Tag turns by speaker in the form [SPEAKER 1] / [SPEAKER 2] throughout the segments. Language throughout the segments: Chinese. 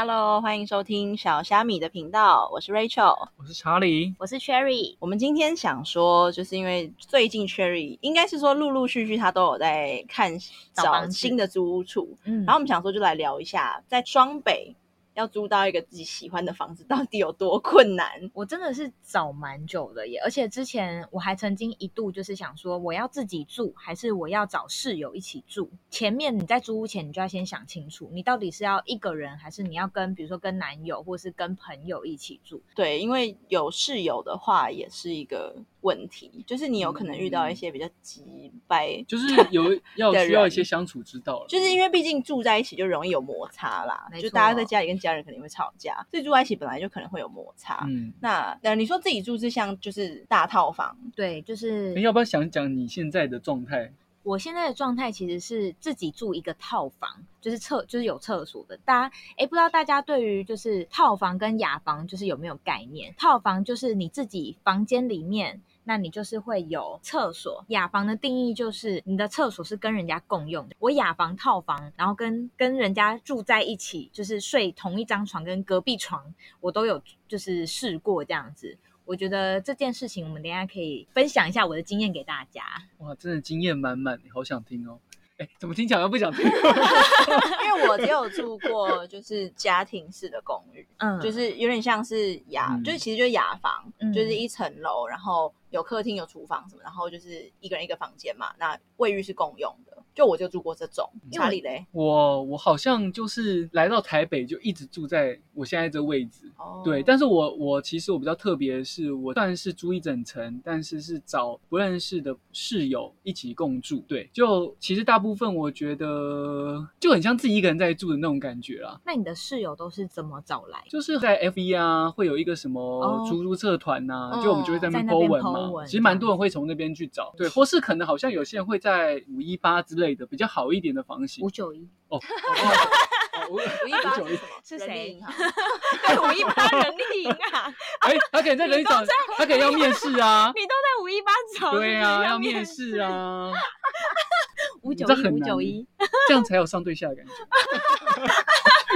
[SPEAKER 1] Hello，欢迎收听小虾米的频道，我是 Rachel，
[SPEAKER 2] 我是查理。
[SPEAKER 3] 我是 Cherry，
[SPEAKER 1] 我们今天想说，就是因为最近 Cherry 应该是说陆陆续续他都有在看找新的租屋处，
[SPEAKER 3] 嗯。
[SPEAKER 1] 然后我们想说就来聊一下，在双北要租到一个自己喜欢的房子到底有多困难。
[SPEAKER 3] 我真的是找蛮久的耶，而且之前我还曾经一度就是想说，我要自己住，还是我要找室友一起住？前面你在租屋前，你就要先想清楚，你到底是要一个人，还是你要跟比如说跟男友或是跟朋友一起住？
[SPEAKER 1] 对，因为有室友的话也是一个问题，就是你有可能遇到一些比较急掰，
[SPEAKER 2] 就是有 要需要一些相处之道了。
[SPEAKER 1] 就是因为毕竟住在一起就容易有摩擦啦，就大家在家里跟家人肯定会吵架，所以住在一起本来就可能会有摩擦。
[SPEAKER 2] 嗯，
[SPEAKER 1] 那那，你说自己住是像就是大套房，
[SPEAKER 3] 对，就是
[SPEAKER 2] 你要不要想讲你现在的状态？
[SPEAKER 3] 我现在的状态其实是自己住一个套房，就是厕就是有厕所的。大家哎，不知道大家对于就是套房跟雅房就是有没有概念？套房就是你自己房间里面。那你就是会有厕所，雅房的定义就是你的厕所是跟人家共用的。我雅房套房，然后跟跟人家住在一起，就是睡同一张床，跟隔壁床，我都有就是试过这样子。我觉得这件事情，我们等一下可以分享一下我的经验给大家。
[SPEAKER 2] 哇，真的经验满满，好想听哦。哎，怎么听起来又不想听？
[SPEAKER 1] 因为我只有住过就是家庭式的公寓，
[SPEAKER 3] 嗯，
[SPEAKER 1] 就是有点像是雅，
[SPEAKER 2] 嗯
[SPEAKER 1] 就是其实就是雅房，
[SPEAKER 3] 嗯
[SPEAKER 1] 就是一层楼，然后有客厅、有厨房什么，然后就是一个人一个房间嘛，那卫浴是共用的。就我就住过这种，
[SPEAKER 3] 因为
[SPEAKER 1] 查理嘞，
[SPEAKER 2] 我我好像就是来到台北就一直住在我现在这位置。
[SPEAKER 1] 哦
[SPEAKER 2] 对，但是我我其实我比较特别的是，我算是租一整层，但是是找不认识的室友一起共住。对，就其实大部分我觉得就很像自己一个人在住的那种感觉啦。
[SPEAKER 3] 那你的室友都是怎么找来？
[SPEAKER 2] 就是在 F 一啊，会有一个什么
[SPEAKER 3] 哦
[SPEAKER 2] 出租社团呐、
[SPEAKER 1] 嗯
[SPEAKER 2] 就我们就会在那边 po 文
[SPEAKER 3] po
[SPEAKER 2] 其实蛮多人会从那边去找，对，或是可能好像有些人会在五一八之类的比较好一点的房型。
[SPEAKER 3] 五九一。
[SPEAKER 2] 哦。五
[SPEAKER 1] 五一八
[SPEAKER 2] 五九一
[SPEAKER 1] 是什么？
[SPEAKER 3] 是谁？五一八人力银啊，
[SPEAKER 2] 哎，他可以在人力找，他可以要面试啊。
[SPEAKER 3] 你都在五一八找，
[SPEAKER 2] 对啊，要
[SPEAKER 3] 面
[SPEAKER 2] 面试，啊，
[SPEAKER 3] 五九一五九一，
[SPEAKER 2] 这样才有上对下的感觉。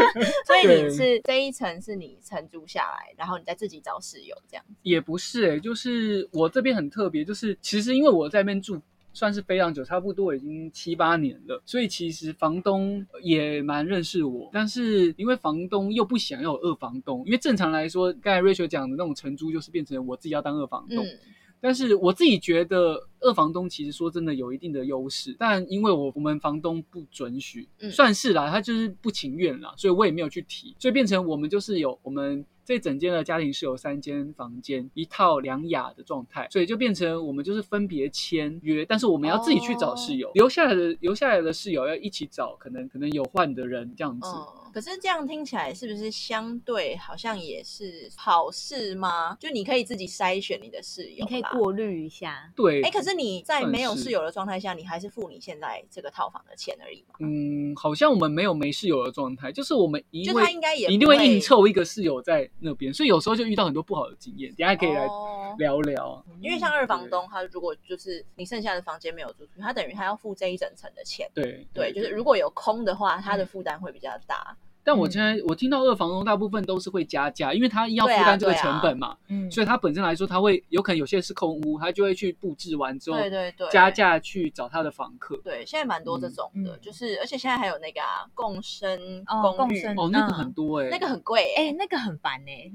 [SPEAKER 1] 所以你是这一层是你承租下来，然后你再自己找室友这样子。
[SPEAKER 2] 也不是哎、就是我这边很特别，就是其实因为我在那边住算是非常久，差不多已经七八年了，所以其实房东也蛮认识我，但是因为房东又不想要有二房东，因为正常来说，刚才 Rachel 讲的那种承租就是变成我自己要当二房东，
[SPEAKER 1] 嗯，
[SPEAKER 2] 但是我自己觉得二房东其实说真的有一定的优势，但因为我我们房东不准许，
[SPEAKER 1] 嗯
[SPEAKER 2] 算是啦，他就是不情愿啦，所以我也没有去提，所以变成我们就是有我们。这整间的家庭是有三间房间，一套两雅的状态，所以就变成我们就是分别签约，但是我们要自己去找室友，留下来的留下来的室友要一起找，可能可能有换的人这样子。
[SPEAKER 1] 嗯，可是这样听起来是不是相对好像也是好事吗？就你可以自己筛选你的室友，
[SPEAKER 3] 你可以。过滤一下。
[SPEAKER 2] 对，
[SPEAKER 1] 哎、可是你在没有室友的状态下，你还是付你现在这个套房的钱而已嘛？
[SPEAKER 2] 嗯，好像我们没有没室友的状态，就是我们一
[SPEAKER 1] 就
[SPEAKER 2] 定会
[SPEAKER 1] 他应该也
[SPEAKER 2] 一定会硬凑一个室友在那边，所以有时候就遇到很多不好的经验，等下可以来
[SPEAKER 1] 哦
[SPEAKER 2] 聊聊。
[SPEAKER 1] 因为像二房东，他如果就是你剩下的房间没有租出去，他等于他要付这一整层的钱。
[SPEAKER 2] 对
[SPEAKER 1] 对，就是如果有空的话，他的负担会比较大。
[SPEAKER 2] 但我现在我听到二房东大部分都是会加价，因为他要负担这个成本嘛，
[SPEAKER 3] 嗯，
[SPEAKER 2] 所以他本身来说他会有可能有些是空屋，他就会去布置完之后
[SPEAKER 1] 对对对，
[SPEAKER 2] 加价去找他的房客。
[SPEAKER 1] 对，现在蛮多这种的，
[SPEAKER 3] 嗯
[SPEAKER 1] 就是而且现在还有那个啊共生
[SPEAKER 3] 哦
[SPEAKER 1] 公寓，
[SPEAKER 3] 共生
[SPEAKER 2] 哦，那个
[SPEAKER 3] 嗯
[SPEAKER 2] 很多哎、
[SPEAKER 1] 那个很贵哎、
[SPEAKER 3] 哎、那个很烦哎、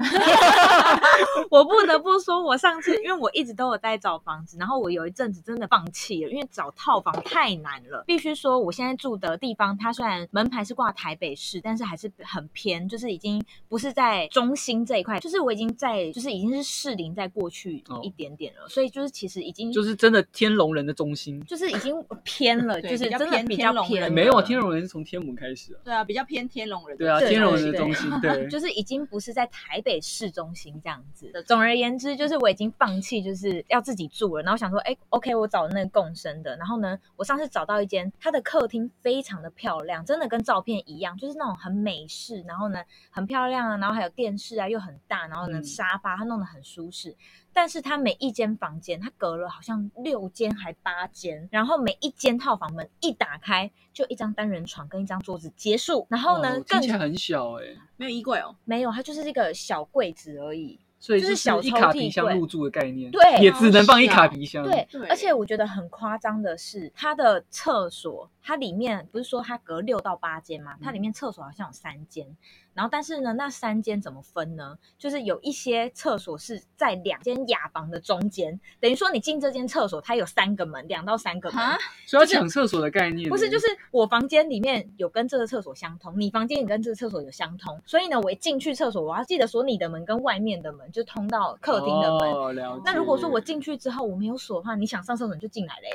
[SPEAKER 3] 我不得不说，我上次因为我一直都有在找房子，然后我有一阵子真的放弃了，因为找套房太难了。必须说，我现在住的地方，它虽然门牌是挂台北市，但是还是很偏，就是已经不是在中心这一块，就是我已经在，就是已经是士林在过去
[SPEAKER 2] 哦
[SPEAKER 3] 一点点了，所以就是其实已经
[SPEAKER 2] 就是真的天龙人的中心。
[SPEAKER 3] 就是已经偏了，就是
[SPEAKER 1] 比较偏
[SPEAKER 3] 真的比较偏
[SPEAKER 2] 没有啊，天龙人是从天母开始啊。
[SPEAKER 1] 对啊，比较偏天龙人。
[SPEAKER 2] 对啊，天龙人的中心，对，
[SPEAKER 3] 就是已经不是在台北市中心这样子的。总而言之，就是我已经放弃，就是要自己住了。然后想说，哎，OK，我找那个共生的。然后呢，我上次找到一间，它的客厅非常的漂亮，真的跟照片一样，就是那种很美式，然后呢很漂亮啊，然后还有电视啊又很大，然后呢
[SPEAKER 2] 嗯
[SPEAKER 3] 沙发它弄得很舒适。但是它每一间房间，它隔了好像六间还八间，然后每一间套房门一打开，就一张单人床跟一张桌子结束。然后呢，
[SPEAKER 2] 哦
[SPEAKER 3] 更
[SPEAKER 2] 听起来很小哎、
[SPEAKER 1] 没有衣柜哦，
[SPEAKER 3] 没有，它就是一个小柜子而已。
[SPEAKER 2] 所以
[SPEAKER 3] 就是小
[SPEAKER 2] 一卡
[SPEAKER 3] 抽屉柜
[SPEAKER 2] 皮箱入住的概念，
[SPEAKER 3] 对
[SPEAKER 2] 也只能放一卡皮箱，
[SPEAKER 3] 对，
[SPEAKER 1] 对
[SPEAKER 3] 而且我觉得很夸张的是，它的厕所，它里面不是说它隔六到八间吗？它里面厕所好像有三间，然后但是呢，那三间怎么分呢？就是有一些厕所是在两间雅房的中间，等于说你进这间厕所，它有三个门，两到三个门。
[SPEAKER 1] 哈，
[SPEAKER 2] 所以要
[SPEAKER 3] 就是
[SPEAKER 2] 抢厕所的概念，
[SPEAKER 3] 不是，就是我房间里面有跟这个厕所相通，你房间也跟这个厕所有相通，所以呢，我一进去厕所，我要记得锁你的门跟外面的门，就通到客厅的门。
[SPEAKER 2] 哦、了解
[SPEAKER 3] 那如果说我进去之后我没有锁的话，你想上厕所你就进来嘞。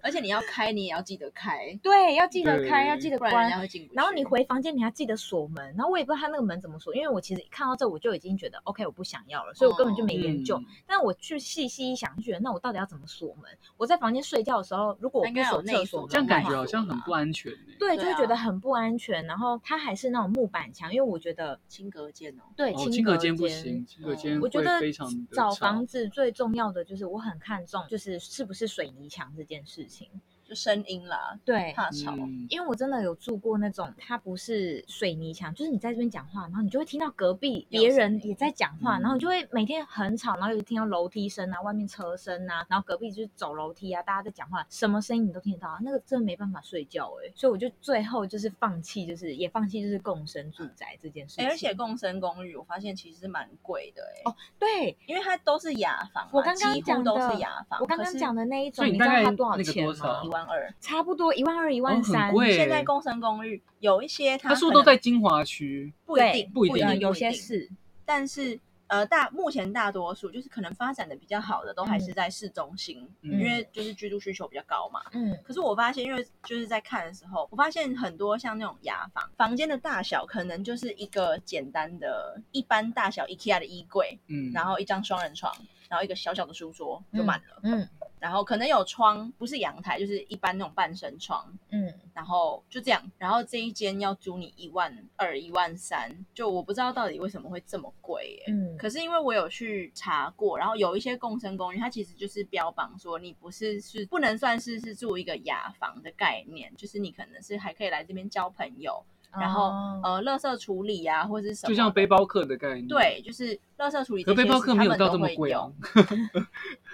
[SPEAKER 1] 而且你要开，你也要记得开，
[SPEAKER 3] 对，要记得开，要记得
[SPEAKER 1] 不然人家
[SPEAKER 3] 关。
[SPEAKER 1] 会进不去。
[SPEAKER 3] 然后你回房间，你还记得锁门。然后我也不知道他那个门怎么锁，因为我其实看到这我就已经觉得 OK，我不想要了，所以我根本就没研究。
[SPEAKER 2] 嗯
[SPEAKER 3] 但我去细细一想，就觉得那我到底要怎么锁门？我在房间睡觉的时候，如果我不
[SPEAKER 1] 应该有
[SPEAKER 3] 锁厕所
[SPEAKER 1] 内锁
[SPEAKER 3] 门，
[SPEAKER 2] 这样感觉好像很不安全、欸、
[SPEAKER 3] 对，就会觉得很不安全。然后它还是那种木板墙，因为我觉得
[SPEAKER 1] 轻隔间哦，
[SPEAKER 3] 对
[SPEAKER 2] 哦，
[SPEAKER 3] 轻隔
[SPEAKER 2] 间不行，轻隔间会
[SPEAKER 3] 我觉得
[SPEAKER 2] 非常的吵
[SPEAKER 3] 找房子最重要的就是我很看重，就是是不是水泥墙这件事情。
[SPEAKER 1] 就声音啦，
[SPEAKER 3] 对，
[SPEAKER 1] 怕吵。
[SPEAKER 2] 嗯
[SPEAKER 3] 因为我真的有住过那种，它不是水泥墙，就是你在这边讲话，然后你就会听到隔壁别人也在讲话，
[SPEAKER 2] 嗯
[SPEAKER 3] 然后你就会每天很吵，然后又听到楼梯声啊，外面车声啊，然后隔壁就是走楼梯啊，大家在讲话，什么声音你都听得到啊，那个真的没办法睡觉哎、所以我就最后就是放弃，就是也放弃就是共生住宅这件事情。
[SPEAKER 1] 哎，而且共生公寓，我发现其实蛮贵的哎，
[SPEAKER 3] 哦对
[SPEAKER 1] 因为它都是雅房嘛，
[SPEAKER 3] 我刚刚
[SPEAKER 1] 几乎
[SPEAKER 3] 讲的
[SPEAKER 1] 都是雅房。
[SPEAKER 3] 我刚刚讲
[SPEAKER 1] 的
[SPEAKER 3] 的那一种，
[SPEAKER 2] 你
[SPEAKER 3] 知道它多少钱吗
[SPEAKER 1] 一？万二，
[SPEAKER 3] 差不多一万二、一万
[SPEAKER 2] 哦
[SPEAKER 3] 三、
[SPEAKER 1] 现在共生公寓有一些它
[SPEAKER 2] 它是不是都在精华区？
[SPEAKER 1] 不一定，
[SPEAKER 2] 不一定。
[SPEAKER 3] 有
[SPEAKER 1] 一
[SPEAKER 3] 些是。
[SPEAKER 1] 但是呃大目前大多数就是可能发展的比较好的都还是在市中心，
[SPEAKER 2] 嗯。
[SPEAKER 1] 因为就是居住需求比较高嘛。
[SPEAKER 3] 嗯。
[SPEAKER 1] 可是我发现，因为就是在看的时候，我发现很多像那种雅房，房间的大小可能就是一个简单的、一般大小 IKEA 的衣柜，
[SPEAKER 2] 嗯，
[SPEAKER 1] 然后一张双人床，然后一个小小的书桌就满了。
[SPEAKER 3] 嗯
[SPEAKER 1] 然后可能有窗，不是阳台，就是一般那种半身窗，
[SPEAKER 3] 嗯，
[SPEAKER 1] 然后就这样。然后这一间要租你一万二、一万三，就我不知道到底为什么会这么贵耶。
[SPEAKER 3] 嗯
[SPEAKER 1] 可是因为我有去查过，然后有一些共生公寓，它其实就是标榜说你不是是不能算是是住一个雅房的概念，就是你可能是还可以来这边交朋友，然后、
[SPEAKER 3] 哦
[SPEAKER 1] 呃，垃圾处理啊、或者是什么，
[SPEAKER 2] 就像背包客的概念，，
[SPEAKER 1] 对，就是垃圾处理
[SPEAKER 2] 可背包客没有到这么贵啊
[SPEAKER 1] 有。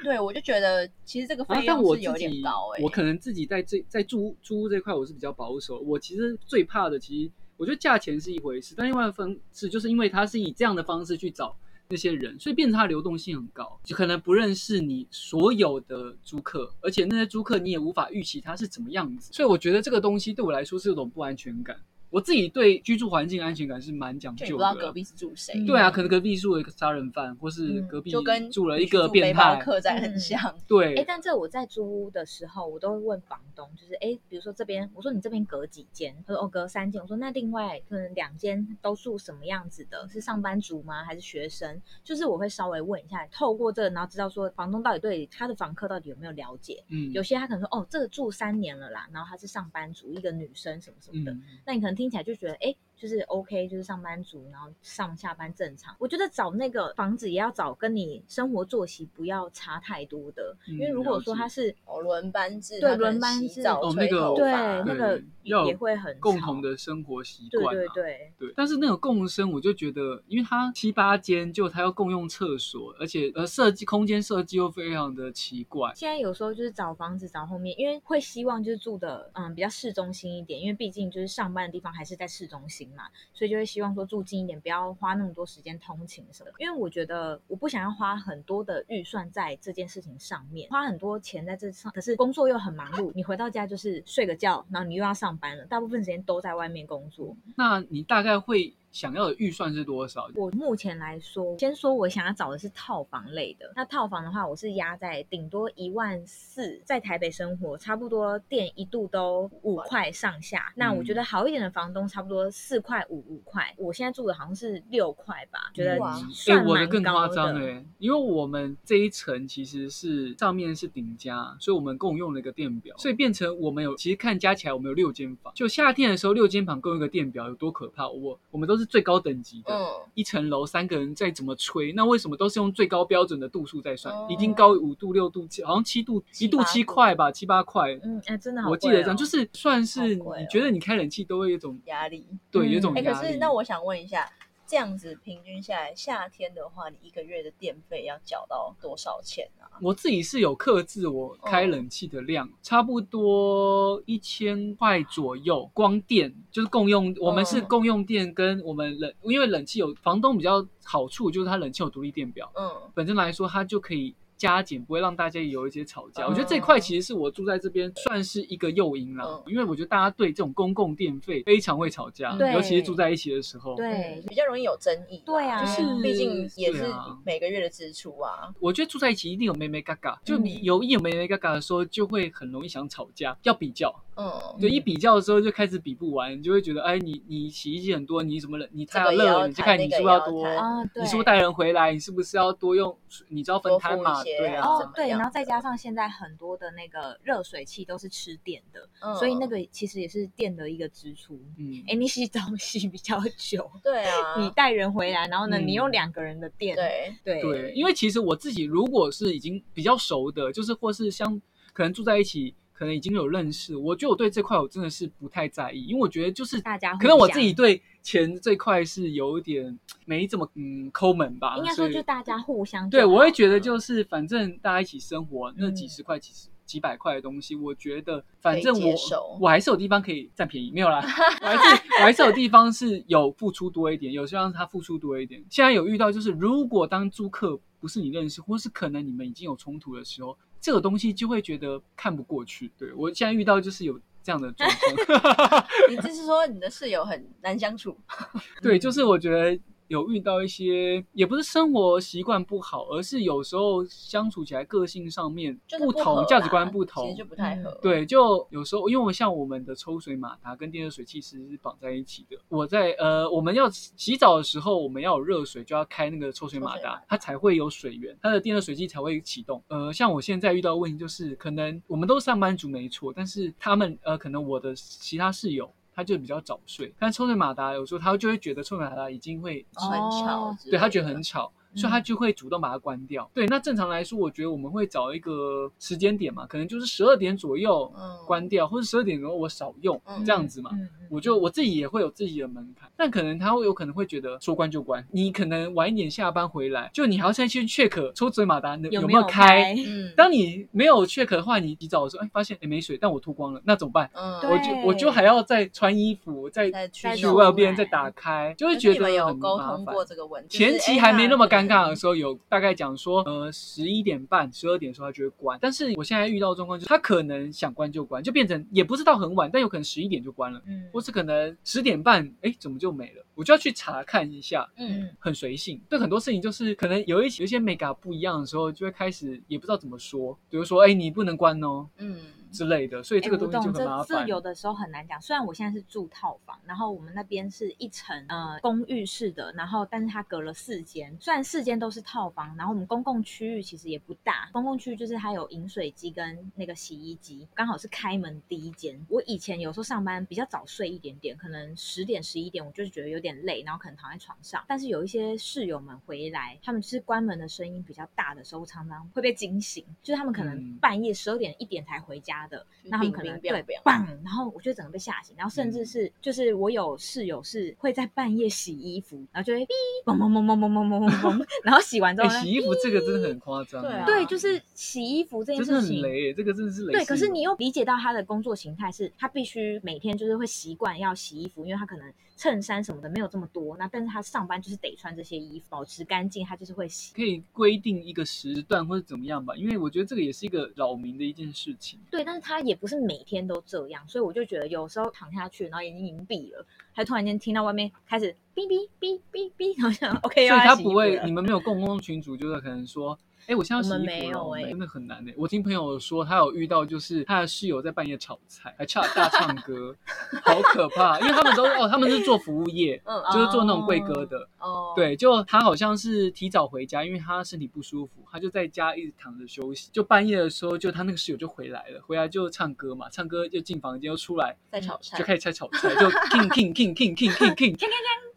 [SPEAKER 1] 对，我就觉得其实这个
[SPEAKER 2] 啊
[SPEAKER 1] 费，
[SPEAKER 2] 但我自
[SPEAKER 1] 用是有点
[SPEAKER 2] 己
[SPEAKER 1] 高哎、
[SPEAKER 2] 我可能自己在这在租租屋这块我是比较保守。我其实最怕的，其实我觉得价钱是一回事，但另外一方是就是因为他是以这样的方式去找那些人，所以变成它流动性很高，就可能不认识你所有的租客，而且那些租客你也无法预期他是怎么样子，所以我觉得这个东西对我来说是有种不安全感。我自己对居住环境安全感是蛮讲究的啦。
[SPEAKER 1] 不知道隔壁是住谁，
[SPEAKER 3] 嗯
[SPEAKER 2] 对啊，可能隔壁住了一个杀人犯，或是
[SPEAKER 3] 嗯
[SPEAKER 2] 隔壁
[SPEAKER 1] 就跟
[SPEAKER 2] 住了一个变态，
[SPEAKER 1] 客栈
[SPEAKER 3] 嗯
[SPEAKER 1] 很像。
[SPEAKER 2] 对，
[SPEAKER 3] 哎，但这我在租屋的时候，我都会问房东，就是哎，比如说这边，我说你这边隔几间？他说哦隔三间。我说那另外可能两间都住什么样子的？是上班族吗？还是学生？就是我会稍微问一下，透过这个，然后知道说房东到底对他的房客到底有没有了解。
[SPEAKER 2] 嗯，
[SPEAKER 3] 有些他可能说哦这个住三年了啦，然后他是上班族，一个女生什么什么的。
[SPEAKER 2] 嗯，
[SPEAKER 3] 那你可能听听起来就觉得，哎，就是 OK，就是上班族，然后上下班正常。我觉得找那个房子也要找跟你生活作息不要差太多的，
[SPEAKER 2] 嗯
[SPEAKER 3] 因为如果说他是
[SPEAKER 1] 哦，轮班制，
[SPEAKER 3] 对轮班制
[SPEAKER 2] 哦那个
[SPEAKER 3] 对那个也会很
[SPEAKER 2] 共同的生活习惯、啊，
[SPEAKER 3] 对对，
[SPEAKER 2] 对，但是那种共生，我就觉得，因为他七八间，就他要共用厕所，而且呃设计空间设计又非常的奇怪。
[SPEAKER 3] 现在有时候就是找房子找后面，因为会希望就是住的嗯比较市中心一点，因为毕竟就是上班的地方还是在市中心嘛，所以就会希望说住近一点，不要花那么多时间通勤什么。因为我觉得我不想要花很多的预算在这件事情上面，花很多钱在这上，可是工作又很忙碌，你回到家就是睡个觉，然后你又要上班了，大部分时间都在外面工作。
[SPEAKER 2] 那你大概会想要的预算是多少？
[SPEAKER 3] 我目前来说，先说我想要找的是套房类的。那套房的话，我是压在顶多一万四，在台北生活，差不多电一度都五块上下。那我觉得好一点的房东差不多四块五五块。我现在住的好像是六块吧，觉得算蛮
[SPEAKER 2] 我的更夸张哎、因为我们这一层其实是上面是顶家，所以我们共用了一个电表，所以变成我们有其实看加起来我们有六间房。就夏天的时候，六间房共用一个电表有多可怕？我我们都是最高等级的，
[SPEAKER 1] 嗯，
[SPEAKER 2] 一层楼三个人再怎么吹，那为什么都是用最高标准的度数在算？
[SPEAKER 1] 哦
[SPEAKER 2] 已经高于五度、六度，七好像七度，一度
[SPEAKER 1] 七八度
[SPEAKER 2] 七块吧，七八块。
[SPEAKER 3] 嗯，哎，真的好哦、
[SPEAKER 2] 我记得这样，就是算是你觉得你开冷气都会有一种
[SPEAKER 1] 压力。
[SPEAKER 2] 对，有一种压力。
[SPEAKER 1] 可是那我想问一下，这样子平均下来，夏天的话，你一个月的电费要缴到多少钱啊？
[SPEAKER 2] 我自己是有克制我开冷气的量，差不多一千块左右，光电就是共用，我们是
[SPEAKER 1] 嗯
[SPEAKER 2] 共用电跟我们冷，因为冷气有房东比较好处就是它冷气有独立电表，
[SPEAKER 1] 嗯，
[SPEAKER 2] 本身来说它就可以。加减不会让大家有一些吵架，
[SPEAKER 1] 嗯
[SPEAKER 2] 我觉得这一块其实是我住在这边算是一个诱因啦，
[SPEAKER 1] 嗯
[SPEAKER 2] 因为我觉得大家对这种公共电费非常会吵架，尤其是住在一起的时候。
[SPEAKER 3] 对
[SPEAKER 1] 嗯比较容易有争议吧。
[SPEAKER 3] 对啊
[SPEAKER 1] 就是毕竟也是每个月的支出啊。
[SPEAKER 2] 我觉得住在一起一定有妹妹嘎嘎，就你
[SPEAKER 1] 嗯
[SPEAKER 2] 有一有妹妹嘎嘎的时候，就会很容易想吵架，要比较。
[SPEAKER 1] 嗯，
[SPEAKER 2] 就，一比较的时候就开始比不完，你就会觉得，哎，你你洗衣机很多，你怎么冷？你太热了，你就看你是不是要多？你是不是带人回来？你是不是要多用？你知道分摊嘛？对啊，
[SPEAKER 3] 哦，对，然后再加上现在很多的那个热水器都是吃电的，
[SPEAKER 1] 嗯
[SPEAKER 3] 所以那个其实也是电的一个支出。
[SPEAKER 2] 嗯，
[SPEAKER 3] 哎，你洗澡洗比较久，
[SPEAKER 1] 对啊，
[SPEAKER 3] 你带人回来，然后呢，
[SPEAKER 2] 嗯
[SPEAKER 3] 你用两个人的电，
[SPEAKER 1] 对，
[SPEAKER 3] 对
[SPEAKER 2] 对，因为其实我自己如果是已经比较熟的，就是或是像可能住在一起。可能已经有认识，我觉得我对这块我真的是不太在意，因为我觉得就是
[SPEAKER 3] 大家
[SPEAKER 2] 可能我自己对钱这块是有一点没怎么嗯抠门吧，
[SPEAKER 3] 应该说就大家互相
[SPEAKER 2] 对，我会觉得就是反正大家一起生活，那
[SPEAKER 3] 嗯。
[SPEAKER 2] 几十块、几十几百块的东西，我觉得反正我我还是有地方可以占便宜，没有啦，我还是我还是有地方是有付出多一点，有时候让他付出多一点。现在有遇到就是，如果当租客不是你认识，或是可能你们已经有冲突的时候，这个东西就会觉得看不过去。对我现在遇到就是有这样的状况。
[SPEAKER 1] 你就是说你的室友很难相处，
[SPEAKER 2] 对，就是我觉得有遇到一些，也不是生活习惯不好，而是有时候相处起来个性上面不同，价值观不
[SPEAKER 1] 其
[SPEAKER 2] 同
[SPEAKER 1] 实就。不太合。
[SPEAKER 2] 对，就有时候，因为像我们的抽水马达跟电热水器其实是绑在一起的。我在呃，我们要洗澡的时候，我们要有热水，就要开那个抽水马
[SPEAKER 1] 达，
[SPEAKER 2] 达它才会有水源，它的电热水器才会启动。呃，像我现在遇到的问题就是，可能我们都是上班族没错，但是他们呃，可能我的其他室友。他就比较早睡，但抽水马达有时候他就会觉得抽水马达已经会
[SPEAKER 1] 很吵
[SPEAKER 2] 对他觉得很吵，所以他
[SPEAKER 3] 嗯
[SPEAKER 2] 就会主动把它关掉。对，那正常来说，我觉得我们会找一个时间点嘛，可能就是十二点左右
[SPEAKER 1] 嗯
[SPEAKER 2] 关掉，或者十二点左右我少用、
[SPEAKER 1] 嗯
[SPEAKER 2] 这样子嘛。
[SPEAKER 3] 嗯，嗯
[SPEAKER 2] 我就我自己也会有自己的门槛，但可能他会有可能会觉得说关就关，你可能晚一点下班回来，就你还要再去 check 抽水马达有
[SPEAKER 3] 有
[SPEAKER 2] 没有开。
[SPEAKER 1] 嗯，
[SPEAKER 2] 当你没有 check 的话，你洗澡的时候，哎，发现哎没水，但我脱光了，那怎么办？
[SPEAKER 1] 嗯，
[SPEAKER 2] 我就我就还要再穿衣服，再
[SPEAKER 1] 再去
[SPEAKER 2] 外边再打开，就会觉得
[SPEAKER 1] 你们有
[SPEAKER 2] 很
[SPEAKER 1] 沟通
[SPEAKER 2] 麻烦
[SPEAKER 1] 过这个问题，
[SPEAKER 2] 前期还没那么尴尬的
[SPEAKER 1] 候，
[SPEAKER 2] 时候，有大概讲说，呃，十一点半、十二点的时候他就会关。但是我现在遇到的状况就是，他可能想关就关，就变成也不是到很晚，但有可能十一点就关了，
[SPEAKER 3] 嗯
[SPEAKER 2] 或是可能十点半，哎，怎么就没了？我就要去查看一下。
[SPEAKER 1] 嗯，
[SPEAKER 2] 很随性，对很多事情就是可能有一有一些 mega 不一样的时候，就会开始也不知道怎么说，比如说，哎，你不能关哦
[SPEAKER 1] 嗯，
[SPEAKER 2] 之类的，所以这个
[SPEAKER 3] 哎我
[SPEAKER 2] 东西就很麻烦。
[SPEAKER 3] 这这有的时候很难讲。虽然我现在是住套房，然后我们那边是一层呃公寓式的，然后但是它隔了四间，虽然四间都是套房，然后我们公共区域其实也不大，公共区域就是它有饮水机跟那个洗衣机，刚好是开门第一间。我以前有时候上班比较早睡一点点，可能十点十一点，我就是觉得有点累，然后可能躺在床上。但是有一些室友们回来，他们就是关门的声音比较大的时候，常常会被惊醒，就是他们可能
[SPEAKER 2] 嗯
[SPEAKER 3] 半夜十二点一点才回家的，那他们可能对棒，然后我就整个被吓醒，然后甚至
[SPEAKER 2] 嗯
[SPEAKER 3] 是就是我有室友是会在半夜洗衣服，然后就会哔嘣嘣嘣嘣嘣嘣嘣嘣嘣，然后洗完之
[SPEAKER 2] 哎，
[SPEAKER 3] 后，
[SPEAKER 2] 洗衣服这个真的很夸张，
[SPEAKER 1] 对
[SPEAKER 3] 就是洗衣服这件事情。
[SPEAKER 2] 很雷，这个真的是雷。
[SPEAKER 3] 对，可是你又理解到他的工作形态是，他必须每天就是会习惯要洗衣服，因为他可能衬衫什么的没有这么多，那但是他上班就是得穿这些衣服，保持干净，他就是会洗。
[SPEAKER 2] 可以规定一个时段或者怎么样吧，因为我觉得这个也是一个扰民的一件事情。
[SPEAKER 3] 对，但但是他也不是每天都这样，所以我就觉得有时候躺下去，然后眼睛隐闭了，还突然间听到外面开始哔哔哔哔哔，好像 OK，
[SPEAKER 2] 所以他不会，你们没有共同群主，就是可能说，哎，我现在要洗衣服了
[SPEAKER 3] 没有欸
[SPEAKER 2] 真的很难哎。我听朋友说，他有遇到就是他的室友在半夜炒菜，还唱大唱歌，好可怕，因为他们都哦，他们是做服务业，
[SPEAKER 1] 嗯
[SPEAKER 2] 就是做那种贵哥的。
[SPEAKER 1] 哦，
[SPEAKER 2] 对，就他好像是提早回家，因为他身体不舒服，他就在家一直躺着休息。就半夜的时候，就他那个室友就回来了，回来就唱歌嘛，唱歌就进房间又出来，
[SPEAKER 1] 在炒菜
[SPEAKER 2] 就开始在炒菜，就 king king king king king king king king，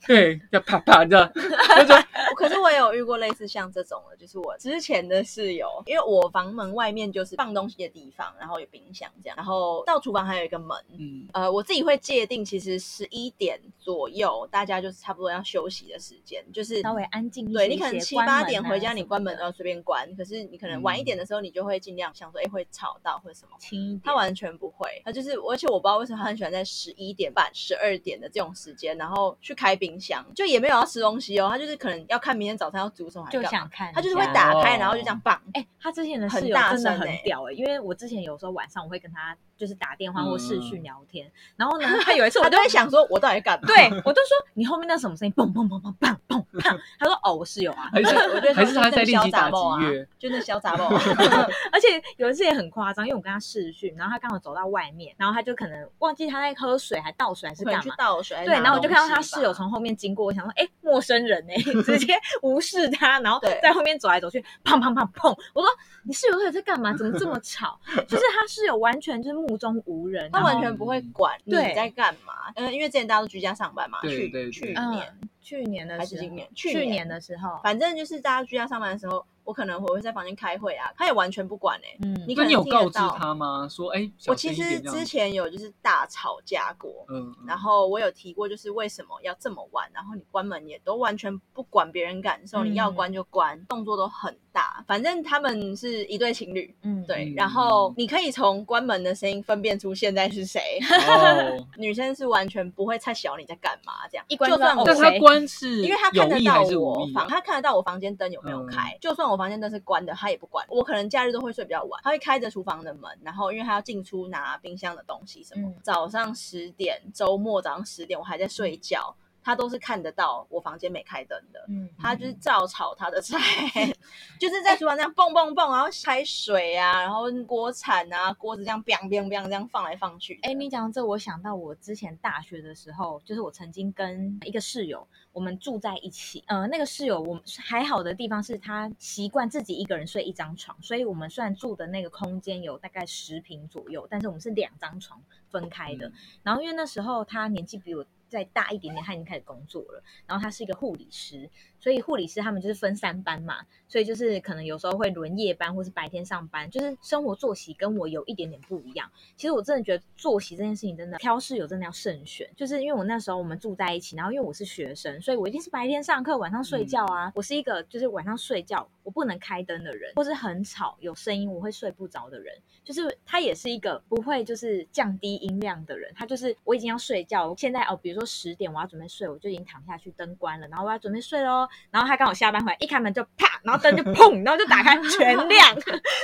[SPEAKER 2] 对，要啪啪的，那就
[SPEAKER 1] 我可是我也有遇过类似像这种的，就是我之前的室友，因为我房门外面就是放东西的地方，然后有冰箱这样，然后到厨房还有一个门。
[SPEAKER 2] 嗯，
[SPEAKER 1] 呃，我自己会界定，其实十一点左右，大家就是差不多要休息的时间，就是
[SPEAKER 3] 稍微安静一些
[SPEAKER 1] 对你可能七八点回家，你关门
[SPEAKER 3] 的
[SPEAKER 1] 要随便关，可是你可能晚一点的时候，你就会尽量想说，哎、会吵到或者什么。
[SPEAKER 3] 轻一点。
[SPEAKER 1] 他完全不会，他就是，而且我不知道为什么他很喜欢在十一点半、十二点的这种时间，然后去开冰箱，就也没有要吃东西哦，他就是可能要看明天早餐要煮什么，还
[SPEAKER 3] 就想看，
[SPEAKER 1] 他就是会打开，
[SPEAKER 2] 哦
[SPEAKER 1] 然后就这样棒。
[SPEAKER 3] 哎、他之前的室友真的很屌哎、因为我之前有时候晚上我会跟他就是打电话或视讯
[SPEAKER 2] 嗯
[SPEAKER 3] 聊天，然后呢，他有一次我
[SPEAKER 1] 他都在想说，我到底在干嘛？
[SPEAKER 3] 对我就说你后面那什么声音，嘣嘣嘣嘣砰砰砰，他说哦我室友啊，
[SPEAKER 2] 还是
[SPEAKER 1] 我觉得
[SPEAKER 2] 还是他在练习打击
[SPEAKER 1] 啊
[SPEAKER 2] 乐，，
[SPEAKER 1] 就那小杂包啊。
[SPEAKER 3] 而且有一次也很夸张，因为我跟他视讯，然后他刚好走到外面，然后他就可能忘记他在喝水还倒水还是干嘛。
[SPEAKER 1] 倒水，
[SPEAKER 3] 对，然后我就看到他室友从后面经过，我想说，哎、陌生人哎、直接无视他，然后在后面走来走去，砰砰砰砰。我说你室友到底在干嘛？怎么这么吵？就是他室友完全就是目中无人，
[SPEAKER 1] 他完全不会管你在干嘛。嗯，因为之前大家都居家上班嘛，去去年，
[SPEAKER 3] 去年的
[SPEAKER 1] 还是
[SPEAKER 3] 时候
[SPEAKER 1] 今年？去
[SPEAKER 3] 去
[SPEAKER 1] 年
[SPEAKER 3] 年的时候，
[SPEAKER 1] 反正就是大家居家上班的时候，我可能我会在房间开会啊，他也完全不管哎。
[SPEAKER 3] 嗯，
[SPEAKER 1] 你可能
[SPEAKER 2] 你有告知他吗？说，哎，小
[SPEAKER 1] 我其实之前有就是大吵架过，
[SPEAKER 2] 嗯，嗯。
[SPEAKER 1] 然后我有提过，就是为什么要这么晚，然后你关门也都完全不管别人感受，
[SPEAKER 3] 嗯。
[SPEAKER 1] 你要关就关，动作都很大。反正他们是一对情侣，
[SPEAKER 3] 嗯，
[SPEAKER 1] 对，
[SPEAKER 2] 嗯。
[SPEAKER 1] 然后你可以从关门的声音分辨出现在是谁。
[SPEAKER 2] 哦，
[SPEAKER 1] 女生是完全不会太小你在干嘛，这样。
[SPEAKER 3] 一关
[SPEAKER 1] 就算我
[SPEAKER 3] 就知道哦
[SPEAKER 2] 但他关是
[SPEAKER 1] 因为他看得到我房？他看得到我房间灯有没有
[SPEAKER 2] 嗯
[SPEAKER 1] 开，就算我房间灯是关的，他也不管。我可能假日都会睡比较晚，他会开着厨房的门，然后因为他要进出拿冰箱的东西什么，
[SPEAKER 3] 嗯
[SPEAKER 1] 早上十点，周末早上十点我还在睡觉，他都是看得到我房间没开灯的。
[SPEAKER 3] 嗯，
[SPEAKER 1] 他就是照炒他的菜，就是在厨房这样蹦蹦蹦，然后开水啊，然后锅铲啊，锅子这样 biang biang biang 这样放来放去。
[SPEAKER 3] 哎、你讲到这，我想到我之前大学的时候，就是我曾经跟一个室友，我们住在一起。呃，那个室友我们还好的地方是他习惯自己一个人睡一张床，所以我们虽然住的那个空间有大概十平左右，但是我们是两张床分开的。
[SPEAKER 2] 嗯
[SPEAKER 3] 然后因为那时候他年纪比我再大一点点，他已经开始工作了，然后他是一个护理师，所以护理师他们就是分三班嘛，所以就是可能有时候会轮夜班或是白天上班，就是生活作息跟我有一点点不一样。其实我真的觉得作息这件事情真的挑室友真的要慎选，就是因为我那时候我们住在一起，然后因为我是学生，所以我一定是白天上课，晚上睡觉啊。我是一个就是晚上睡觉我不能开灯的人，或是很吵有声音我会睡不着的人。就是他也是一个不会就是降低音量的人，他就是我已经要睡觉，现在哦，比如说十点我要准备睡，我就已经躺下去，灯关了，然后我要准备睡喽。然后他刚好下班回来，一开门就啪，然后灯就砰，然后就打开 全亮。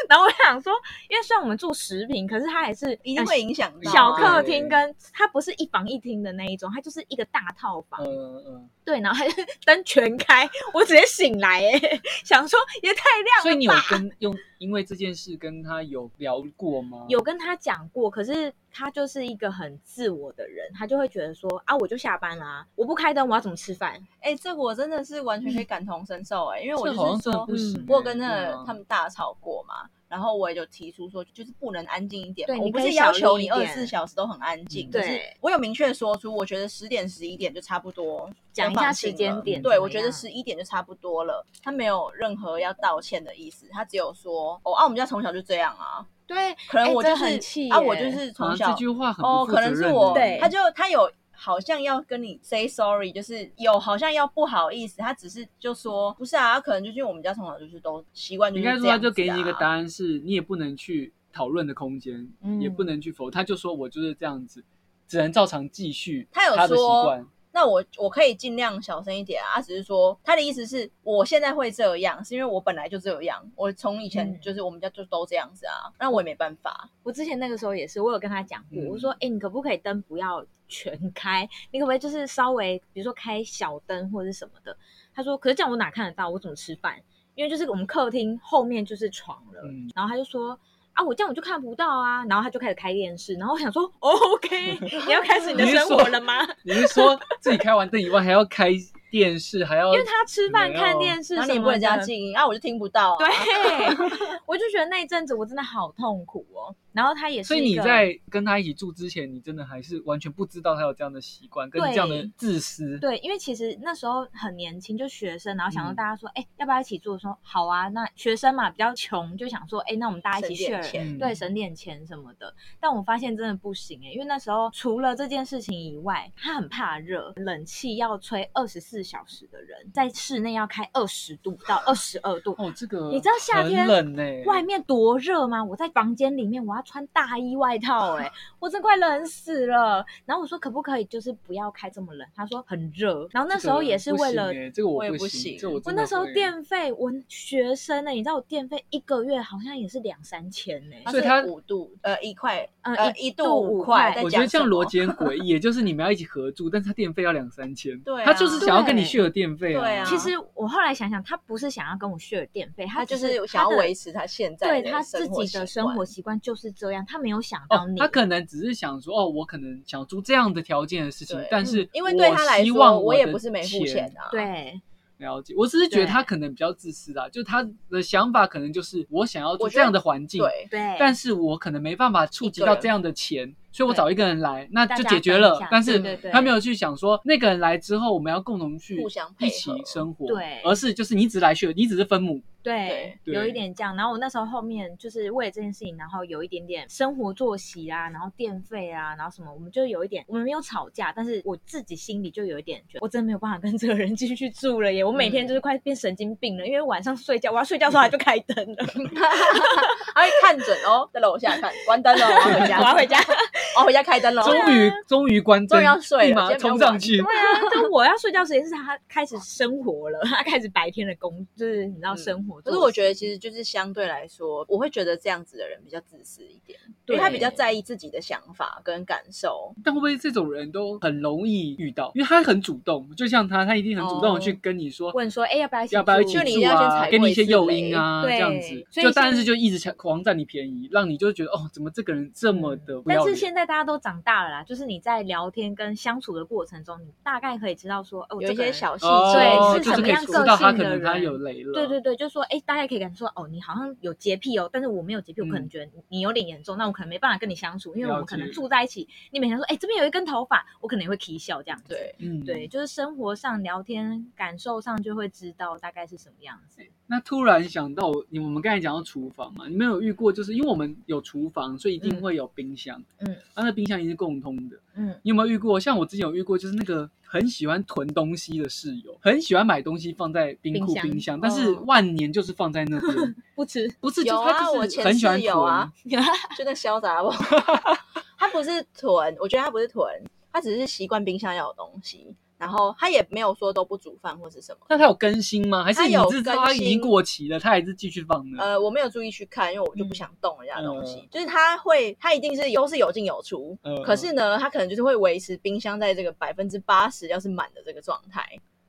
[SPEAKER 3] 然后我想说，因为虽然我们住十平，可是它还是
[SPEAKER 1] 一定会影响到啊
[SPEAKER 3] 小客
[SPEAKER 2] 对
[SPEAKER 3] 厅跟它不是一房一厅的那一种，它就是一个大套房。
[SPEAKER 2] 嗯嗯，
[SPEAKER 3] 对，然后它 就灯全开，我直接醒来哎，想说也太亮了。
[SPEAKER 2] 所以你有跟用因为这件事跟他有聊过吗？
[SPEAKER 3] 有跟他讲过，可是他就是一个很自我的人，他就会觉得说啊，我就下班啦、我不开灯，我要怎么吃饭？
[SPEAKER 1] 哎、这我真的是完全可以感同身受哎、因为我
[SPEAKER 2] 这好像
[SPEAKER 1] 就是说，
[SPEAKER 2] 真的不行
[SPEAKER 3] 嗯
[SPEAKER 2] 欸。
[SPEAKER 1] 我有跟那
[SPEAKER 2] 对啊
[SPEAKER 1] 个他们大吵过嘛，然后我也就提出说，就是不能安静一点嘛。我不
[SPEAKER 3] 对你可以
[SPEAKER 1] 是要求
[SPEAKER 3] 力一
[SPEAKER 1] 你二十四小时都很安静，
[SPEAKER 2] 嗯
[SPEAKER 1] 可是
[SPEAKER 3] 对
[SPEAKER 1] 我有明确说出，我觉得十点十一点就差不多，
[SPEAKER 3] 讲一下时间
[SPEAKER 1] 了
[SPEAKER 3] 点怎么
[SPEAKER 1] 对，我觉得
[SPEAKER 3] 样
[SPEAKER 1] 十一点就差不多了。他没有任何要道歉的意思，他只有说，哦啊，我们家从小就这样啊，
[SPEAKER 3] 对，哎这
[SPEAKER 1] 可能我就是、
[SPEAKER 3] 很气
[SPEAKER 1] 啊，我就是从
[SPEAKER 2] 啊
[SPEAKER 1] 小
[SPEAKER 2] 这句话很
[SPEAKER 1] 哦，可能是我，
[SPEAKER 3] 对。
[SPEAKER 1] 他就他有好像要跟你 say sorry，就是有好像要不好意思，他只是就说不是啊，他可能就是因为我们家从小就是都习惯，就是
[SPEAKER 2] 应该说他就给你一个
[SPEAKER 1] 啊
[SPEAKER 2] 答案，是你也不能去讨论的空间，
[SPEAKER 3] 嗯
[SPEAKER 2] 也不能去否，他就说我就是这样子，只能照常继续
[SPEAKER 1] 他有
[SPEAKER 2] 他的习
[SPEAKER 1] 说
[SPEAKER 2] 惯。
[SPEAKER 1] 那我我可以尽量小声一点啊。他只是说他的意思是我现在会这样，是因为我本来就这样，我从以前
[SPEAKER 3] 嗯
[SPEAKER 1] 就是我们家就都这样子啊，那我也没办法。
[SPEAKER 3] 我之前那个时候也是，我有跟他讲过，
[SPEAKER 2] 嗯
[SPEAKER 3] 我说，哎、你可不可以灯不要全开？你可不可以就是稍微，比如说开小灯或者是什么的？他说，可是这样我哪看得到？我怎么吃饭？因为就是我们客厅后面就是床了，
[SPEAKER 2] 嗯
[SPEAKER 3] 然后他就说。啊，我这样我就看不到啊，然后他就开始开电视，然后我想说、哦、，OK，你要开始你的生活了吗？
[SPEAKER 2] 你是说自己开完灯以外还要开电视，还要
[SPEAKER 3] 因为他吃饭看电视什么的，
[SPEAKER 1] 然后你也不能加静音啊，我就听不到、啊。
[SPEAKER 3] 对，我就觉得那一阵子我真的好痛苦哦。然后他也是
[SPEAKER 2] 所以你在跟他一起住之前，你真的还是完全不知道他有这样的习惯跟
[SPEAKER 3] 对
[SPEAKER 2] 这样的自私。
[SPEAKER 3] 对，因为其实那时候很年轻，就学生，然后想说
[SPEAKER 2] 嗯
[SPEAKER 3] 大家说，哎、要不要一起住？说好啊。那学生嘛比较穷，就想说，哎、那我们大家一起 share，对，省点钱什么的。但我发现真的不行哎、因为那时候除了这件事情以外，他很怕热，冷气要吹二十四小时的人，在室内要开二十度到二十二度。
[SPEAKER 2] 哦，这个
[SPEAKER 3] 你知道夏天
[SPEAKER 2] 很冷呢、
[SPEAKER 3] 外面多热吗？我在房间里面，我要穿大衣外套、哎，我真快冷死了。然后我说可不可以就是不要开这么冷？他说很热。然后那时候也是为了
[SPEAKER 2] 这个不行欸这个我
[SPEAKER 1] 我也
[SPEAKER 2] 不
[SPEAKER 1] 不行
[SPEAKER 2] 我
[SPEAKER 3] 我那时候电费，我学生呢、你知道我电费一个月好像也是两三千呢、
[SPEAKER 1] 它
[SPEAKER 2] 所以它
[SPEAKER 1] 是五度呃一块
[SPEAKER 3] 嗯
[SPEAKER 1] 呃
[SPEAKER 3] 一度
[SPEAKER 1] 一度五
[SPEAKER 3] 五块
[SPEAKER 2] 我觉得这样逻辑很诡异，也就是你们要一起合住，但是他电费要两三千，
[SPEAKER 1] 对啊
[SPEAKER 2] 他就是想要跟你
[SPEAKER 3] 对
[SPEAKER 2] share 电费
[SPEAKER 1] 对啊
[SPEAKER 3] 其实我后来想想，他不是想要跟我 share 电费，
[SPEAKER 1] 他就是想要维持他现在
[SPEAKER 3] 对他自己的生活习惯就是这样，他没有想到你。，
[SPEAKER 2] 哦他可能只是想说，哦，我可能想租这样的条件的事情，但是
[SPEAKER 1] 嗯因为对他来说，我也不是没付钱啊。
[SPEAKER 3] 对
[SPEAKER 2] 了解，我只是觉得他可能比较自私啊，就他的想法可能就是我想要这样的环境，
[SPEAKER 1] 对，
[SPEAKER 3] 对，
[SPEAKER 2] 但是我可能没办法触及到这样的钱，所以我找一个人来，那就解决。了但是他没有去想说那个人来之后，我们要共同去
[SPEAKER 1] 互相
[SPEAKER 2] 一起生活，
[SPEAKER 3] 对
[SPEAKER 2] 而是就是你只来学，你只是分母，
[SPEAKER 3] 对，
[SPEAKER 2] 对
[SPEAKER 3] 有一点这样。然后我那时候后面就是为了这件事情，然后有一点点生活作息啊，然后电费啊，然后什么，我们就有一点，我们没有吵架，但是我自己心里就有一点觉得，我真的没有办法跟这个人继续去住了耶！我每天就是快变神经病了，因为晚上睡觉，我要睡觉的时候他就开灯了，
[SPEAKER 1] 他会看准哦，在楼下看，关灯了，我要回家，
[SPEAKER 3] 我要回家。
[SPEAKER 1] 我要回家开灯了。
[SPEAKER 2] 终于终于关灯，
[SPEAKER 1] 终于要睡了
[SPEAKER 2] 冲上去，
[SPEAKER 3] 对啊，就我要睡觉时间是他开始生活了，他开始白天的工，就是你知道
[SPEAKER 1] 嗯
[SPEAKER 3] 生活
[SPEAKER 1] 可是我觉得，其实就是相对来说，我会觉得这样子的人比较自私一点，因为他比较在意自己的想法跟感受。
[SPEAKER 2] 但会不会这种人都很容易遇到？因为他很主动，就像他，他一定很主动的去
[SPEAKER 1] 哦
[SPEAKER 2] 跟你说。
[SPEAKER 3] 问说，哎，要不要
[SPEAKER 2] 要不要一起
[SPEAKER 1] 就你一定要先
[SPEAKER 2] 住啊？给你一些诱因啊，
[SPEAKER 3] 对
[SPEAKER 2] 这样子，
[SPEAKER 3] 所以
[SPEAKER 2] 就但是就一直抢狂占你便宜，让你就觉得哦，怎么这个人这么的不
[SPEAKER 3] 但是？现在大家都长大了啦，就是你在聊天跟相处的过程中，你大概可以知道说，哦，
[SPEAKER 1] 有一
[SPEAKER 3] 这
[SPEAKER 1] 些小细
[SPEAKER 2] 哦，
[SPEAKER 1] 节，
[SPEAKER 3] 对是什么样个
[SPEAKER 2] 知道他
[SPEAKER 3] 性的
[SPEAKER 2] 可能他
[SPEAKER 3] 人
[SPEAKER 2] 有雷了，
[SPEAKER 3] 对对对，就说，哎，大家可以感受到，哦，你好像有洁癖哦，但是我没有洁癖，我可能
[SPEAKER 2] 嗯
[SPEAKER 3] 觉得你你有点严重，那我可能没办法跟你相处，因为我们可能住在一起，你每天说，哎，这边有一根头发，我可能也会啼笑这样子。
[SPEAKER 1] 对，
[SPEAKER 2] 嗯
[SPEAKER 3] 对，。就是生活上聊天感受上就会知道大概是什么样子。
[SPEAKER 2] 那突然想到，你我们刚才讲到厨房嘛，你们有遇过，就是因为我们有厨房，所以一定
[SPEAKER 3] 嗯
[SPEAKER 2] 会有冰箱，
[SPEAKER 3] 嗯
[SPEAKER 2] 啊，那冰箱一定是共通的。
[SPEAKER 3] 嗯，
[SPEAKER 2] 你有没有遇过？像我之前有遇过，就是那个很喜欢囤东西的室友，很喜欢买东西放在冰库、
[SPEAKER 3] 冰箱
[SPEAKER 2] 冰箱，但是
[SPEAKER 3] 哦
[SPEAKER 2] 万年就是放在那边，
[SPEAKER 3] 不吃，
[SPEAKER 2] 不是，就
[SPEAKER 1] 有啊，
[SPEAKER 2] 他就是很喜欢囤
[SPEAKER 1] 室友啊，就那潇洒不，他不是囤，我觉得他不是囤，他只是习惯冰箱要有东西，然后他也没有说都不煮饭或是什么。
[SPEAKER 2] 那他有更新吗？还是
[SPEAKER 1] 有
[SPEAKER 2] 知道它已经过期了，他还是继续放呢？
[SPEAKER 1] 呃，我没有注意去看，因为我就不
[SPEAKER 3] 嗯
[SPEAKER 1] 想动人家的东西。
[SPEAKER 2] 嗯
[SPEAKER 1] 就是他会，他一定是都是有进有出，
[SPEAKER 2] 嗯
[SPEAKER 1] 可是呢，他可能就是会维持冰箱在这个百分之八十要是满的这个状态，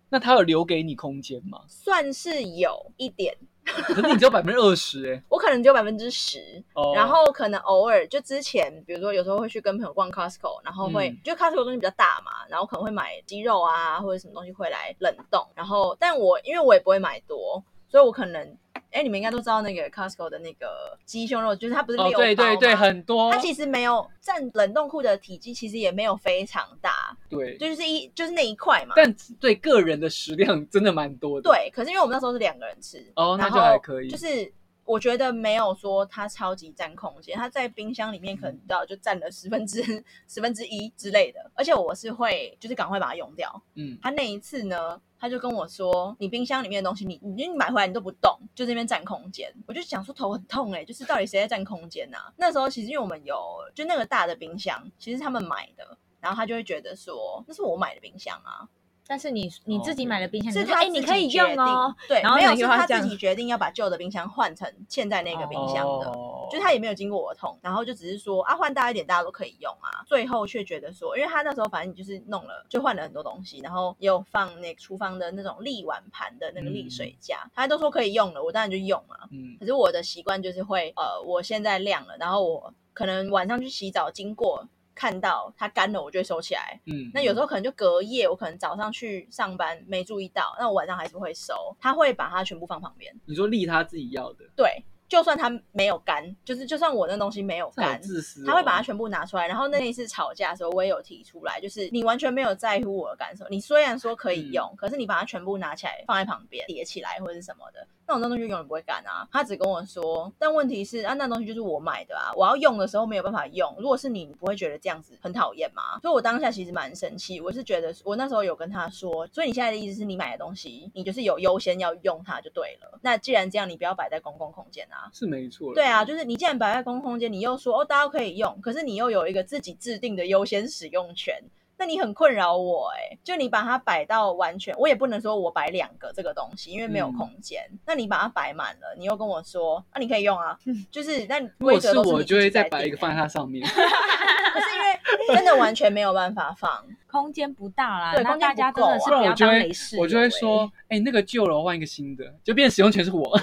[SPEAKER 2] 那他有留给你空间吗？
[SPEAKER 1] 算是有一点。
[SPEAKER 2] 可是你只有百分之二十哎，
[SPEAKER 1] 我可能只有百分之十，
[SPEAKER 2] 哦，
[SPEAKER 1] 然后可能偶尔就之前，比如说有时候会去跟朋友逛 Costco，然后会、
[SPEAKER 2] 嗯。
[SPEAKER 1] 就 Costco 东西比较大嘛，然后可能会买鸡肉啊或者什么东西回来冷冻，然后但我因为我也不会买多，所以我可能哎你们应该都知道那个 Costco 的那个鸡胸肉，就是它不是
[SPEAKER 2] 哦，
[SPEAKER 1] 六
[SPEAKER 2] 对对对，很多，
[SPEAKER 1] 它其实没有占冷冻库的体积，其实也没有非常大，
[SPEAKER 2] 对，
[SPEAKER 1] 就是一就是那一块嘛。
[SPEAKER 2] 但对个人的食量真的蛮多的。，
[SPEAKER 1] 对，可是因为我们那时候是两个人吃，
[SPEAKER 2] 哦那就还可以
[SPEAKER 1] 就是我觉得没有说它超级占空间，它在冰箱里面可能到就占了十分之十分之一之类的，而且我是会就是赶快把它用掉。
[SPEAKER 2] 嗯，
[SPEAKER 1] 它那一次呢，他就跟我说：“你冰箱里面的东西，你你你买回来你都不动，就这边占空间。”我就想说头很痛哎、就是到底谁在占空间呐、那时候其实因为我们有就那个大的冰箱，其实他们买的。然后他就会觉得说，那是我买的冰箱啊，
[SPEAKER 3] 但是你你自己买的冰箱，
[SPEAKER 1] 是他
[SPEAKER 3] 你说哎，你可以用哦。
[SPEAKER 1] 定，对，
[SPEAKER 3] 然后
[SPEAKER 1] 没有是他自己决定要把旧的冰箱换成现在那个冰箱的。
[SPEAKER 2] 哦
[SPEAKER 1] 就是他也没有经过我同，然后就只是说啊换大一点，大家都可以用啊。最后却觉得说，因为他那时候反正就是弄了，就换了很多东西，然后也有放那厨房的那种沥碗盘的那个沥水架，他都说可以用了，我当然就用嘛。
[SPEAKER 2] 嗯
[SPEAKER 1] 可是我的习惯就是会，呃，我现在晾了，然后我可能晚上去洗澡经过看到它干了，我就会收起来。
[SPEAKER 2] 嗯，
[SPEAKER 1] 那有时候可能就隔夜，我可能早上去上班没注意到，那我晚上还是会收，他会把它全部放旁边。
[SPEAKER 2] 你说利他自己要的，
[SPEAKER 1] 对，就算它没有干，就是就算我那东西没有干，
[SPEAKER 2] 自私哦，
[SPEAKER 1] 他会把它全部拿出来。然后那一次吵架的时候，我也有提出来，就是你完全没有在乎我的感受。你虽然说可以用，可是你把它全部拿起来放在旁边叠起来或者是什么的，那种东西就永远不会干啊。他只跟我说，但问题是啊，那东西就是我买的啊，我要用的时候没有办法用。如果是你，你不会觉得这样子很讨厌吗？所以我当下其实蛮生气，我是觉得我那时候有跟他说，所以你现在的意思是你买的东西，你就是有优先要用它就对了。那既然这样，你不要摆在公共空间啊。
[SPEAKER 2] 是没错，
[SPEAKER 1] 对啊，就是你既然摆在公共空间，你又说哦大家都可以用，可是你又有一个自己制定的优先使用权，那你很困扰我哎、就你把它摆到完全，我也不能说我摆两个这个东西，因为没有
[SPEAKER 2] 嗯
[SPEAKER 1] 空间。那你把它摆满了，你又跟我说啊你可以用啊，就是那
[SPEAKER 2] 如
[SPEAKER 1] 规
[SPEAKER 2] 果是
[SPEAKER 1] 则是
[SPEAKER 2] 我就会再摆一个放在
[SPEAKER 1] 欸
[SPEAKER 2] 它上面，
[SPEAKER 1] 可是因为真的完全没有办法放，
[SPEAKER 3] 空间不大啦，
[SPEAKER 1] 对空间
[SPEAKER 3] 那大家
[SPEAKER 1] 不够
[SPEAKER 3] 是不要
[SPEAKER 2] 我就会
[SPEAKER 3] 当雷室
[SPEAKER 2] 我就会说，哎，那个旧了，我换一个新的，就变使用权是我，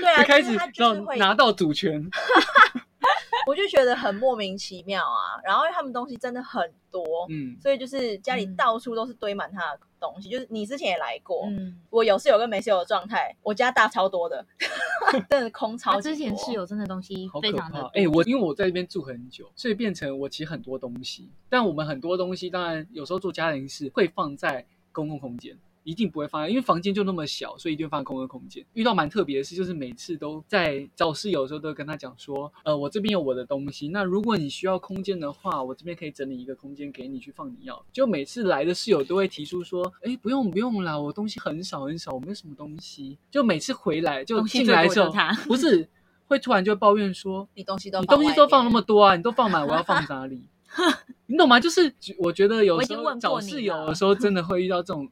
[SPEAKER 1] 对啊，
[SPEAKER 2] 就开始
[SPEAKER 1] 就是他就是会
[SPEAKER 2] 让拿到主权，
[SPEAKER 1] 我就觉得很莫名其妙啊。然后因为他们东西真的很多，
[SPEAKER 2] 嗯，
[SPEAKER 1] 所以就是家里
[SPEAKER 3] 嗯
[SPEAKER 1] 到处都是堆满他的东西。就是你之前也来过，
[SPEAKER 3] 嗯，
[SPEAKER 1] 我有室友跟没室友的状态，我家大超多的，真的空超。
[SPEAKER 3] 之前室友真的东西
[SPEAKER 2] 好可怕！
[SPEAKER 3] 非常的多，
[SPEAKER 2] 哎、我因为我在这边住很久，所以变成我其实很多东西，但我们很多东西当然有时候做家庭式会放在公共空间。一定不会放在，因为房间就那么小，所以一定会放在公共空间。遇到蛮特别的事，就是每次都在找室友的时候，都会跟他讲说，呃，我这边有我的东西，那如果你需要空间的话，我这边可以整理一个空间给你去放你要。就每次来的室友都会提出说，哎，不用不用啦，我东西很少很少，我没有什么东西。就每次回来就进来的时候不是会突然就会抱怨说，
[SPEAKER 1] 你东西都
[SPEAKER 2] 你东西都放那
[SPEAKER 1] 么
[SPEAKER 2] 么多啊，你都放满，我要放 哪里？你懂吗？就是我觉得有时候找室友的时候，真的会遇到这种，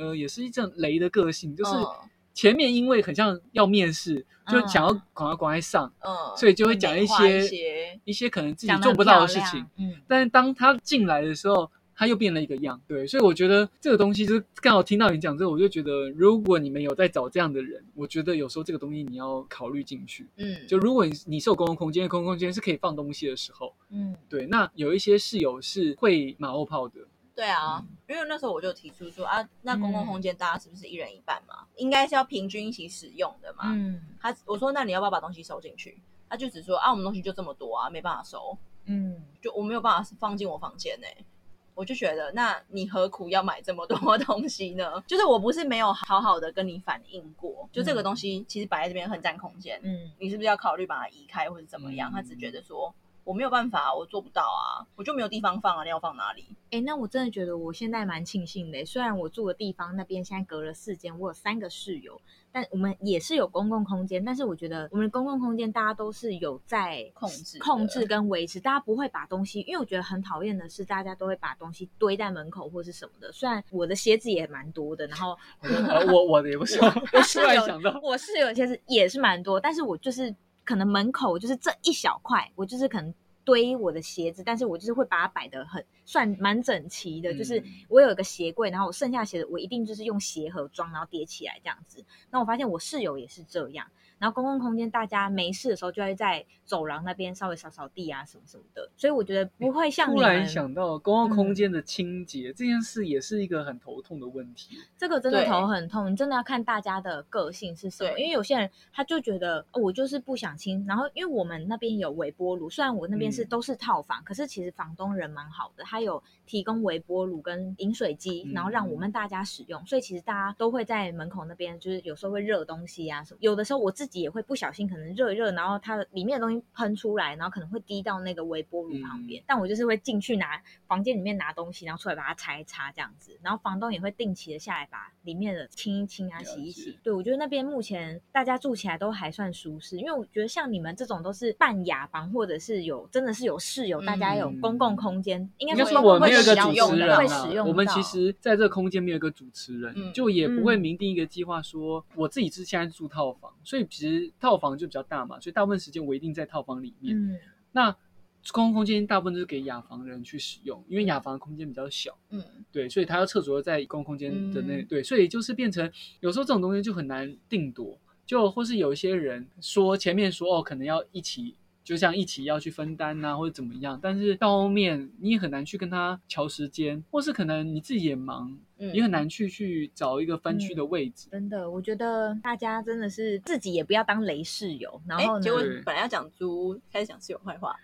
[SPEAKER 2] 呃，也是一种雷的个性，就是
[SPEAKER 1] 嗯
[SPEAKER 2] 前面因为很像要面试，就想要
[SPEAKER 3] 嗯
[SPEAKER 2] 赶快赶快上，
[SPEAKER 1] 嗯，
[SPEAKER 2] 所以就会讲
[SPEAKER 1] 一些
[SPEAKER 2] 一些可能自己做不到的事情。，
[SPEAKER 3] 嗯，
[SPEAKER 2] 但是当他进来的时候，他又变了一个样，对，所以我觉得这个东西就是刚好听到你讲之后，我就觉得如果你们有在找这样的人，我觉得有时候这个东西你要考虑进去。
[SPEAKER 1] 嗯，
[SPEAKER 2] 就如果你你是有公共空间，公共空间是可以放东西的时候，
[SPEAKER 3] 嗯，
[SPEAKER 2] 对，那有一些室友是会马后炮的，
[SPEAKER 1] 对啊，因为那时候我就提出说啊，那公共
[SPEAKER 3] 嗯
[SPEAKER 1] 空间大家是不是一人一半嘛？应该是要平均一起使用的嘛。
[SPEAKER 3] 嗯
[SPEAKER 1] 他我说那你要不要把东西收进去？他就只说啊，我们东西就这么多啊，没办法收，
[SPEAKER 3] 嗯，
[SPEAKER 1] 就我没有办法放进我房间呢、我就觉得，那你何苦要买这么多 东西呢？就是我不是没有好好的跟你反映过，就这个东西其实摆在这边很占空间，
[SPEAKER 3] 嗯，
[SPEAKER 1] 你是不是要考虑把它移开或者怎么样？
[SPEAKER 2] 嗯
[SPEAKER 1] 他只觉得说我没有办法，我做不到啊，我就没有地方放啊，你要放哪里？
[SPEAKER 3] 哎、那我真的觉得我现在蛮庆幸的。虽然我住的地方那边现在隔了四间，我有三个室友，但我们也是有公共空间。但是我觉得我们的公共空间大家都是有在
[SPEAKER 1] 控制
[SPEAKER 3] 控制跟维持，大家不会把东西，因为我觉得很讨厌的是大家都会把东西堆在门口或是什么的。虽然我的鞋子也蛮多的，然后
[SPEAKER 2] 呃我我的也不是，
[SPEAKER 3] 我室
[SPEAKER 2] 突然
[SPEAKER 3] 友
[SPEAKER 2] 想到，
[SPEAKER 3] 我室友的鞋子也是蛮多，但是我就是可能门口就是这一小块，我就是可能堆我的鞋子，但是我就是会把它摆得很算蛮整齐的，就是
[SPEAKER 2] 嗯
[SPEAKER 3] 我有一个鞋柜，然后我剩下鞋子我一定就是用鞋盒装，然后叠起来这样子。那我发现我室友也是这样，然后公共空间大家没事的时候就会在走廊那边稍微扫扫地啊什么什么的，所以我觉得不会像
[SPEAKER 2] 突
[SPEAKER 3] 你们
[SPEAKER 2] 然想到公共空
[SPEAKER 3] 嗯
[SPEAKER 2] 间的清洁、这件事，也是一个很头痛的问题。
[SPEAKER 3] 这个真的头很痛，你真的要看大家的个性是什么。因为有些人他就觉得、哦我就是不想清，然后因为我们那边有微波炉，虽然我那边是
[SPEAKER 2] 嗯
[SPEAKER 3] 都是套房，可是其实房东人蛮好的，他有提供微波炉跟饮水机，然后让我们大家使用，所以其实大家都会在门口那边，就是有时候会热东西啊什么，有的时候我自己也会不小心可能热一热，然后它里面的东西喷出来，然后可能会滴到那个微波炉旁边，但我就是会进去拿房间里面拿东西，然后出来把它擦一擦这样子，然后房东也会定期的下来把里面的清一清啊、洗一洗。对我觉得那边目前大家住起来都还算舒适，因为我觉得像你们这种都是半雅房或者是有真的的是有室友，大家有公共空间，应该
[SPEAKER 2] 应该
[SPEAKER 3] 说
[SPEAKER 2] 说我们没有一个主持人啊，我们其实在这个空间没有一个主持人，
[SPEAKER 1] 嗯
[SPEAKER 2] 就也不会
[SPEAKER 3] 嗯
[SPEAKER 2] 明定一个计划说，我自己是现在住套房，所以其实套房就比较大嘛，所以大部分时间我一定在套房里面。
[SPEAKER 3] 嗯
[SPEAKER 2] 那公共空间大部分都是给雅房人去使用，因为雅房空间比较小，
[SPEAKER 1] 嗯，
[SPEAKER 2] 对，所以他要厕所又在公共空间的那、
[SPEAKER 1] 嗯
[SPEAKER 2] 对，所以就是变成有时候这种东西就很难定夺，就或是有一些人说前面说哦，可能要一起。就像一起要去分担呐、或者怎么样，但是到后面你也很难去跟他调时间，或是可能你自己也忙，
[SPEAKER 1] 嗯
[SPEAKER 2] 也很难去去找一个分区的位置。
[SPEAKER 3] 真的，我觉得大家真的是自己也不要当雷室友，然后
[SPEAKER 1] 哎，结果本来要讲猪，开始讲室友坏话，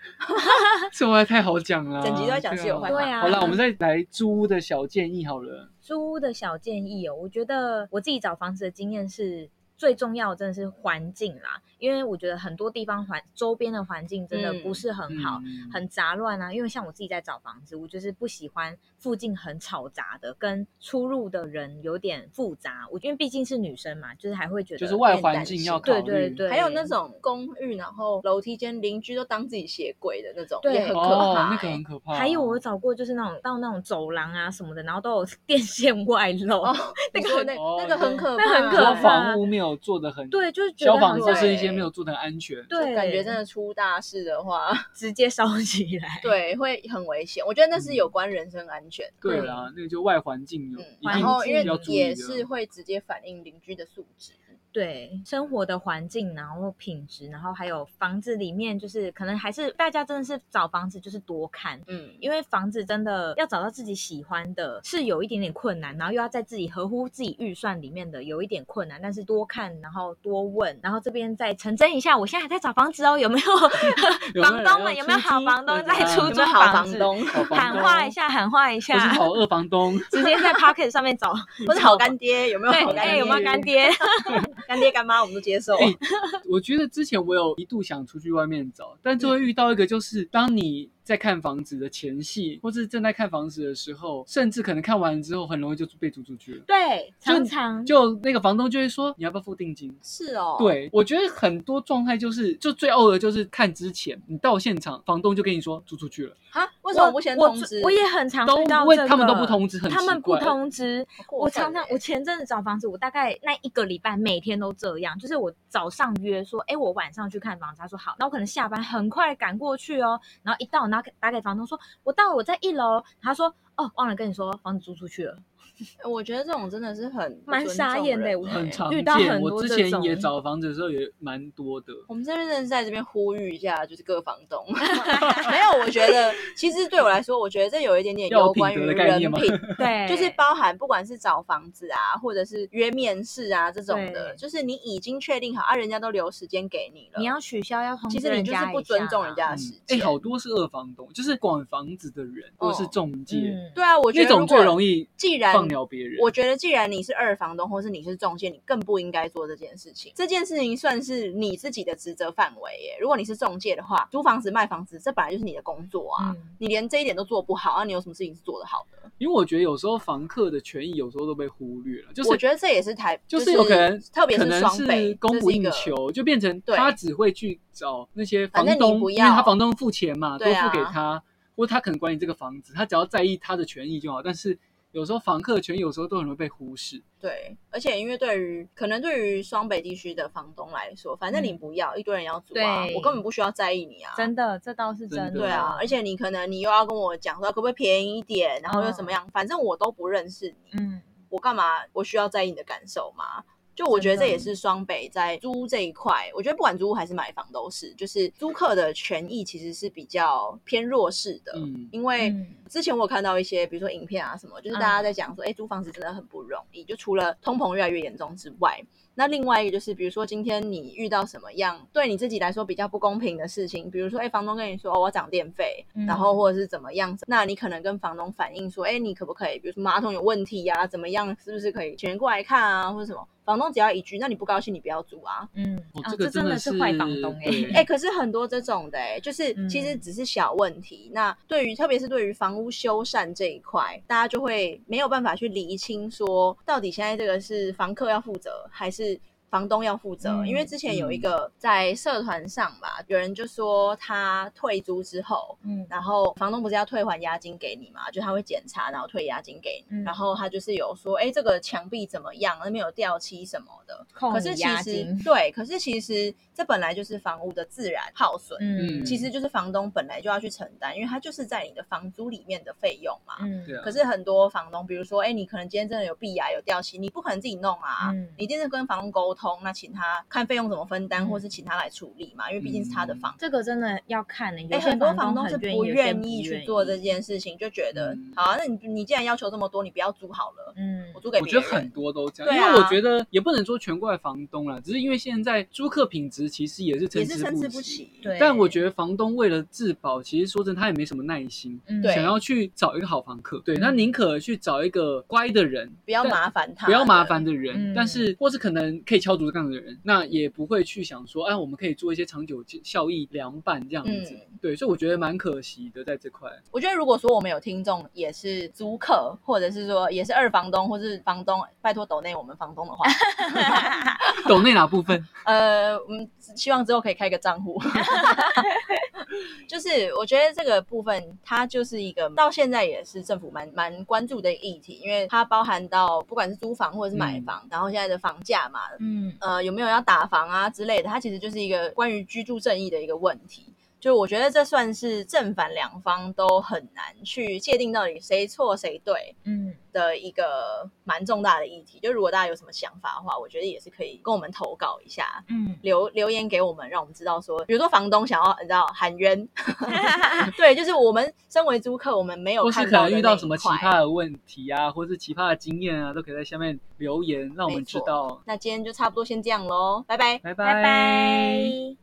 [SPEAKER 2] 这我也太好讲了，
[SPEAKER 1] 整集都在讲室友坏话
[SPEAKER 3] 对啊
[SPEAKER 2] 好了，我们再来租屋的小建议好了。
[SPEAKER 3] 租屋的小建议哦，我觉得我自己找房子的经验是。最重要的真的是环境啦，因为我觉得很多地方环周边的环境真的不是很好，
[SPEAKER 2] 嗯
[SPEAKER 3] 很杂乱啊。因为像我自己在找房子，我就是不喜欢附近很吵杂的，跟出入的人有点复杂。我因为毕竟是女生嘛，就是还会觉得
[SPEAKER 2] 就是外环境要考虑。
[SPEAKER 3] 对对对，
[SPEAKER 1] 还有那种公寓，然后楼梯间邻居都当自己鞋柜的那种，
[SPEAKER 3] 对
[SPEAKER 1] 也很可
[SPEAKER 2] 哦，
[SPEAKER 1] 怕、
[SPEAKER 2] 那个
[SPEAKER 1] 欸
[SPEAKER 2] 很可怕。
[SPEAKER 3] 还有我找过，就是那种到那种走廊啊什么的，然后都有 电线外露，
[SPEAKER 1] 哦，
[SPEAKER 3] 那个很
[SPEAKER 1] 那
[SPEAKER 2] 哦
[SPEAKER 1] 那个很可怕，
[SPEAKER 3] 那很可
[SPEAKER 2] 说
[SPEAKER 3] 怕
[SPEAKER 2] 房屋没有做的很，
[SPEAKER 3] 对，就是觉得
[SPEAKER 2] 消防
[SPEAKER 3] 很
[SPEAKER 2] 设施一些没有做的安全。
[SPEAKER 3] 对，
[SPEAKER 1] 感觉真的出大事的话，
[SPEAKER 3] 直接烧起来。
[SPEAKER 1] 对，会很危险。我觉得那是有关人身安全。
[SPEAKER 2] 对啦，那个就外环境有
[SPEAKER 1] 然后因为也是会直接反映邻居的素质。
[SPEAKER 3] 对生活的环境，然后品质，然后还有房子里面，就是可能还是大家真的是找房子就是多看。
[SPEAKER 1] 嗯，
[SPEAKER 3] 因为房子真的要找到自己喜欢的，是有一点点困难，然后又要在自己合乎自己预算里面的，有一点困难。但是多看，然后多问，然后这边再成真一下，我现在还在找房子哦，有没有 房东们有没有好房东在出租房
[SPEAKER 1] 东，
[SPEAKER 3] 喊话一下，喊话一下，
[SPEAKER 2] 好二房东，
[SPEAKER 3] 直接在 Pocket 上面找，
[SPEAKER 1] 或者好干爹，有没有
[SPEAKER 3] 对，
[SPEAKER 1] 好干爹？
[SPEAKER 3] 哎，有没有干爹？
[SPEAKER 1] 干爹干妈？我们都接受。
[SPEAKER 2] 我觉得之前我有一度想出去外面找，但就会遇到一个，就是当你在看房子的前戏，或是正在看房子的时候，甚至可能看完之后，很容易就被租出去了。
[SPEAKER 3] 对，
[SPEAKER 2] 就
[SPEAKER 3] 常常
[SPEAKER 2] 就那个房东就会说你要不要付定金？
[SPEAKER 1] 是哦，，
[SPEAKER 2] 对，我觉得很多状态就是，就最呕的就是看之前，你到现场，房东就跟你说租出去了，
[SPEAKER 1] 啊，为什么不先
[SPEAKER 3] 我
[SPEAKER 1] 通知？
[SPEAKER 3] 我也很常
[SPEAKER 2] 都
[SPEAKER 3] 遇到这个，
[SPEAKER 2] 为他们都不通知很
[SPEAKER 3] 他们不通知。我常常我前阵子找房子，我大概那一个礼拜每天都这样，就是我早上约说，哎，我晚上去看房子，他说好，那我可能下班很快赶过去哦，然后一到，然后打给房东说，我到了，我在一楼，他说，哦，忘了跟你说，房子租出去了，
[SPEAKER 1] 我觉得这种真的是很不
[SPEAKER 3] 蛮傻眼的我
[SPEAKER 2] 很常
[SPEAKER 3] 遇到
[SPEAKER 2] 见。
[SPEAKER 3] 很
[SPEAKER 2] 我之前也找房子的时候也蛮多的。
[SPEAKER 1] 我们这边真的是在这边呼吁一下，就是各房东。没有，我觉得其实对我来说，我觉得这有一点点
[SPEAKER 2] 有
[SPEAKER 1] 有关于人品，
[SPEAKER 3] 对，
[SPEAKER 1] 就是包含不管是找房子啊，或者是约面试啊这种的，就是你已经确定好啊，人家都留时间给你了，
[SPEAKER 3] 你要取消要通知
[SPEAKER 1] 其实你就是不尊重人家的时间
[SPEAKER 2] 哎、
[SPEAKER 1] 间。
[SPEAKER 2] 好多是二房东，就是管房子的人或者是中介，
[SPEAKER 3] 嗯，
[SPEAKER 1] 对啊，我觉
[SPEAKER 2] 那种最
[SPEAKER 1] 得如果
[SPEAKER 2] 容易
[SPEAKER 1] 既然
[SPEAKER 2] 放鸟别人。
[SPEAKER 1] 我觉得，既然你是二房东，或是你是中介，你更不应该做这件事情。这件事情算是你自己的职责范围耶。如果你是中介的话，租房子、卖房子，这本来就是你的工作啊。
[SPEAKER 3] 嗯
[SPEAKER 1] 你连这一点都做不好，啊，你有什么事情是做得好的？
[SPEAKER 2] 因为我觉得有时候房客的权益有时候都被忽略了，就是
[SPEAKER 1] 我觉得这也是台，
[SPEAKER 2] 就是有可能，
[SPEAKER 1] 特别是双北
[SPEAKER 2] 供不应，求，就变成
[SPEAKER 1] 对
[SPEAKER 2] 他只会去找那些房东，
[SPEAKER 1] 不要
[SPEAKER 2] 因为他房东付钱嘛，都付给他，或他可能管理这个房子，他只要在意他的权益就好。但是有时候房客的权有时候都很容易被忽视。
[SPEAKER 1] 对，而且因为对于可能对于双北地区的房东来说，反正你
[SPEAKER 3] 嗯
[SPEAKER 1] 不要，一堆人要租啊，我根本不需要在意你啊。
[SPEAKER 3] 真的，这倒是
[SPEAKER 2] 真的
[SPEAKER 3] 真的，
[SPEAKER 1] 对啊，而且你可能你又要跟我讲说可不可以便宜一点，然后又怎么样，反正我都不认识你，
[SPEAKER 3] 嗯，
[SPEAKER 1] 我干嘛我需要在意你的感受吗？就我觉得这也是双北在租这一块，我觉得不管租屋还是买房都是，就是租客的权益其实是比较偏弱势的，
[SPEAKER 2] 嗯。
[SPEAKER 1] 因为
[SPEAKER 3] 嗯。
[SPEAKER 1] 之前我有看到一些，比如说影片啊什么，就是大家在讲说，哎、租房子真的很不容易，就除了通膨越来越严重之外，那另外一个就是，比如说今天你遇到什么样对你自己来说比较不公平的事情，比如说，哎，房东跟你说，哦，我要涨电费，
[SPEAKER 3] 嗯
[SPEAKER 1] 然后或者是怎么样，那你可能跟房东反映说，哎，你可不可以，比如说马桶有问题呀、怎么样，是不是可以请人过来看啊，或者什么？房东只要一句，那你不高兴，你不要租啊。
[SPEAKER 3] 嗯，
[SPEAKER 2] 哦，
[SPEAKER 3] 啊
[SPEAKER 2] 这
[SPEAKER 3] 真的
[SPEAKER 2] 是
[SPEAKER 3] 坏房东哎、
[SPEAKER 2] 欸
[SPEAKER 1] 哎、可是很多这种的、哎，就是
[SPEAKER 3] 嗯
[SPEAKER 1] 其实只是小问题。那对于特别是对于房屋修缮这一块，大家就会没有办法去厘清说，到底现在这个是房客要负责，还是房东要负责，
[SPEAKER 3] 嗯
[SPEAKER 1] 因为之前有一个在社团上吧，有人就说他退租之后。
[SPEAKER 3] 嗯
[SPEAKER 1] 然后房东不是要退还押金给你嘛？就他会检查，然后退押金给你。
[SPEAKER 3] 嗯
[SPEAKER 1] 然后他就是有说，哎，这个墙壁怎么样？那边有掉漆什么的。可是其实对，可是其实这本来就是房屋的自然耗损。
[SPEAKER 3] 嗯。
[SPEAKER 1] 其实就是房东本来就要去承担，因为它就是在你的房租里面的费用嘛。
[SPEAKER 3] 嗯。
[SPEAKER 1] 可是很多房东，比如说，哎，你可能今天真的有壁癌、有掉漆，你不可能自己弄啊，
[SPEAKER 3] 嗯。
[SPEAKER 1] 你一定是跟房东沟通，那请他看费用怎么分担，
[SPEAKER 3] 嗯。
[SPEAKER 1] 或是请他来处理嘛，因为毕竟是他的房。
[SPEAKER 3] 这个真的要看
[SPEAKER 1] 哎，很多
[SPEAKER 3] 房
[SPEAKER 1] 房东是不
[SPEAKER 3] 愿意，
[SPEAKER 1] 去做这件事情，就觉得、
[SPEAKER 2] 嗯。
[SPEAKER 1] 好啊，那你你既然要求这么多，你不要租好了，
[SPEAKER 3] 嗯。
[SPEAKER 1] 我租给
[SPEAKER 2] 我
[SPEAKER 1] 别人。
[SPEAKER 2] 觉得很多都这样，因为我觉得也不能说全怪房东了，只是因为现在租客品质其实也是参
[SPEAKER 1] 也是参差不
[SPEAKER 2] 不齐。
[SPEAKER 3] 对，
[SPEAKER 2] 但我觉得房东为了自保，其实说真的，他也没什么耐心，
[SPEAKER 3] 嗯
[SPEAKER 2] 想要去找一个好房客，对，
[SPEAKER 3] 嗯
[SPEAKER 2] 他宁可去找一个乖的人，
[SPEAKER 1] 不要麻烦他，
[SPEAKER 2] 不要麻烦。的人，
[SPEAKER 3] 嗯
[SPEAKER 2] 但是或是可能可以敲竹杠的人，那也不会去想说，哎，我们可以做一些长久效益凉拌这样子。
[SPEAKER 1] 嗯
[SPEAKER 2] 对，所以我觉得蛮可惜的，在这块。
[SPEAKER 1] 我觉得如果说我们有听众也是租客，或者是说也是二房东，或是房东，拜托抖内我们房东的话，
[SPEAKER 2] 抖内哪部分？
[SPEAKER 1] 呃，嗯，希望之后可以开个账户。就是我觉得这个部分，它就是一个到现在也是政府蛮蛮关注的一个议题，因为它包含到不管是租房或者是买房，然后现在的房价嘛，
[SPEAKER 3] 嗯
[SPEAKER 1] 呃，有没有要打房啊之类的，它其实就是一个关于居住正义的一个问题。就我觉得这算是正反两方都很难去界定到底谁错谁对
[SPEAKER 3] 嗯
[SPEAKER 1] 的一个蛮重大的议题。就如果大家有什么想法的话，我觉得也是可以跟我们投稿一下，
[SPEAKER 3] 嗯
[SPEAKER 1] 留留言给我们，让我们知道说，比如说房东想要你知道喊冤，对，就是我们身为租客，我们没有
[SPEAKER 2] 或是可能遇到什么奇
[SPEAKER 1] 块
[SPEAKER 2] 葩的问题啊，或是奇葩的经验啊，都可以在下面留言，让我们知道。
[SPEAKER 1] 那今天就差不多先这样喽，拜拜。
[SPEAKER 2] 拜
[SPEAKER 3] 拜拜。